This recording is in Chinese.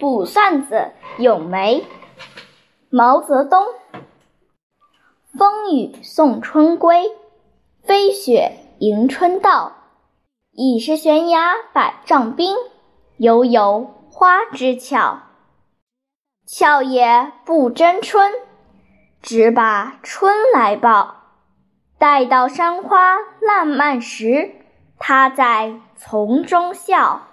卜算子咏梅毛泽东。风雨送春归飞雪迎春到。已是悬崖百丈冰犹有花枝俏。俏也不争春只把春来报。待到山花烂漫时她在丛中笑。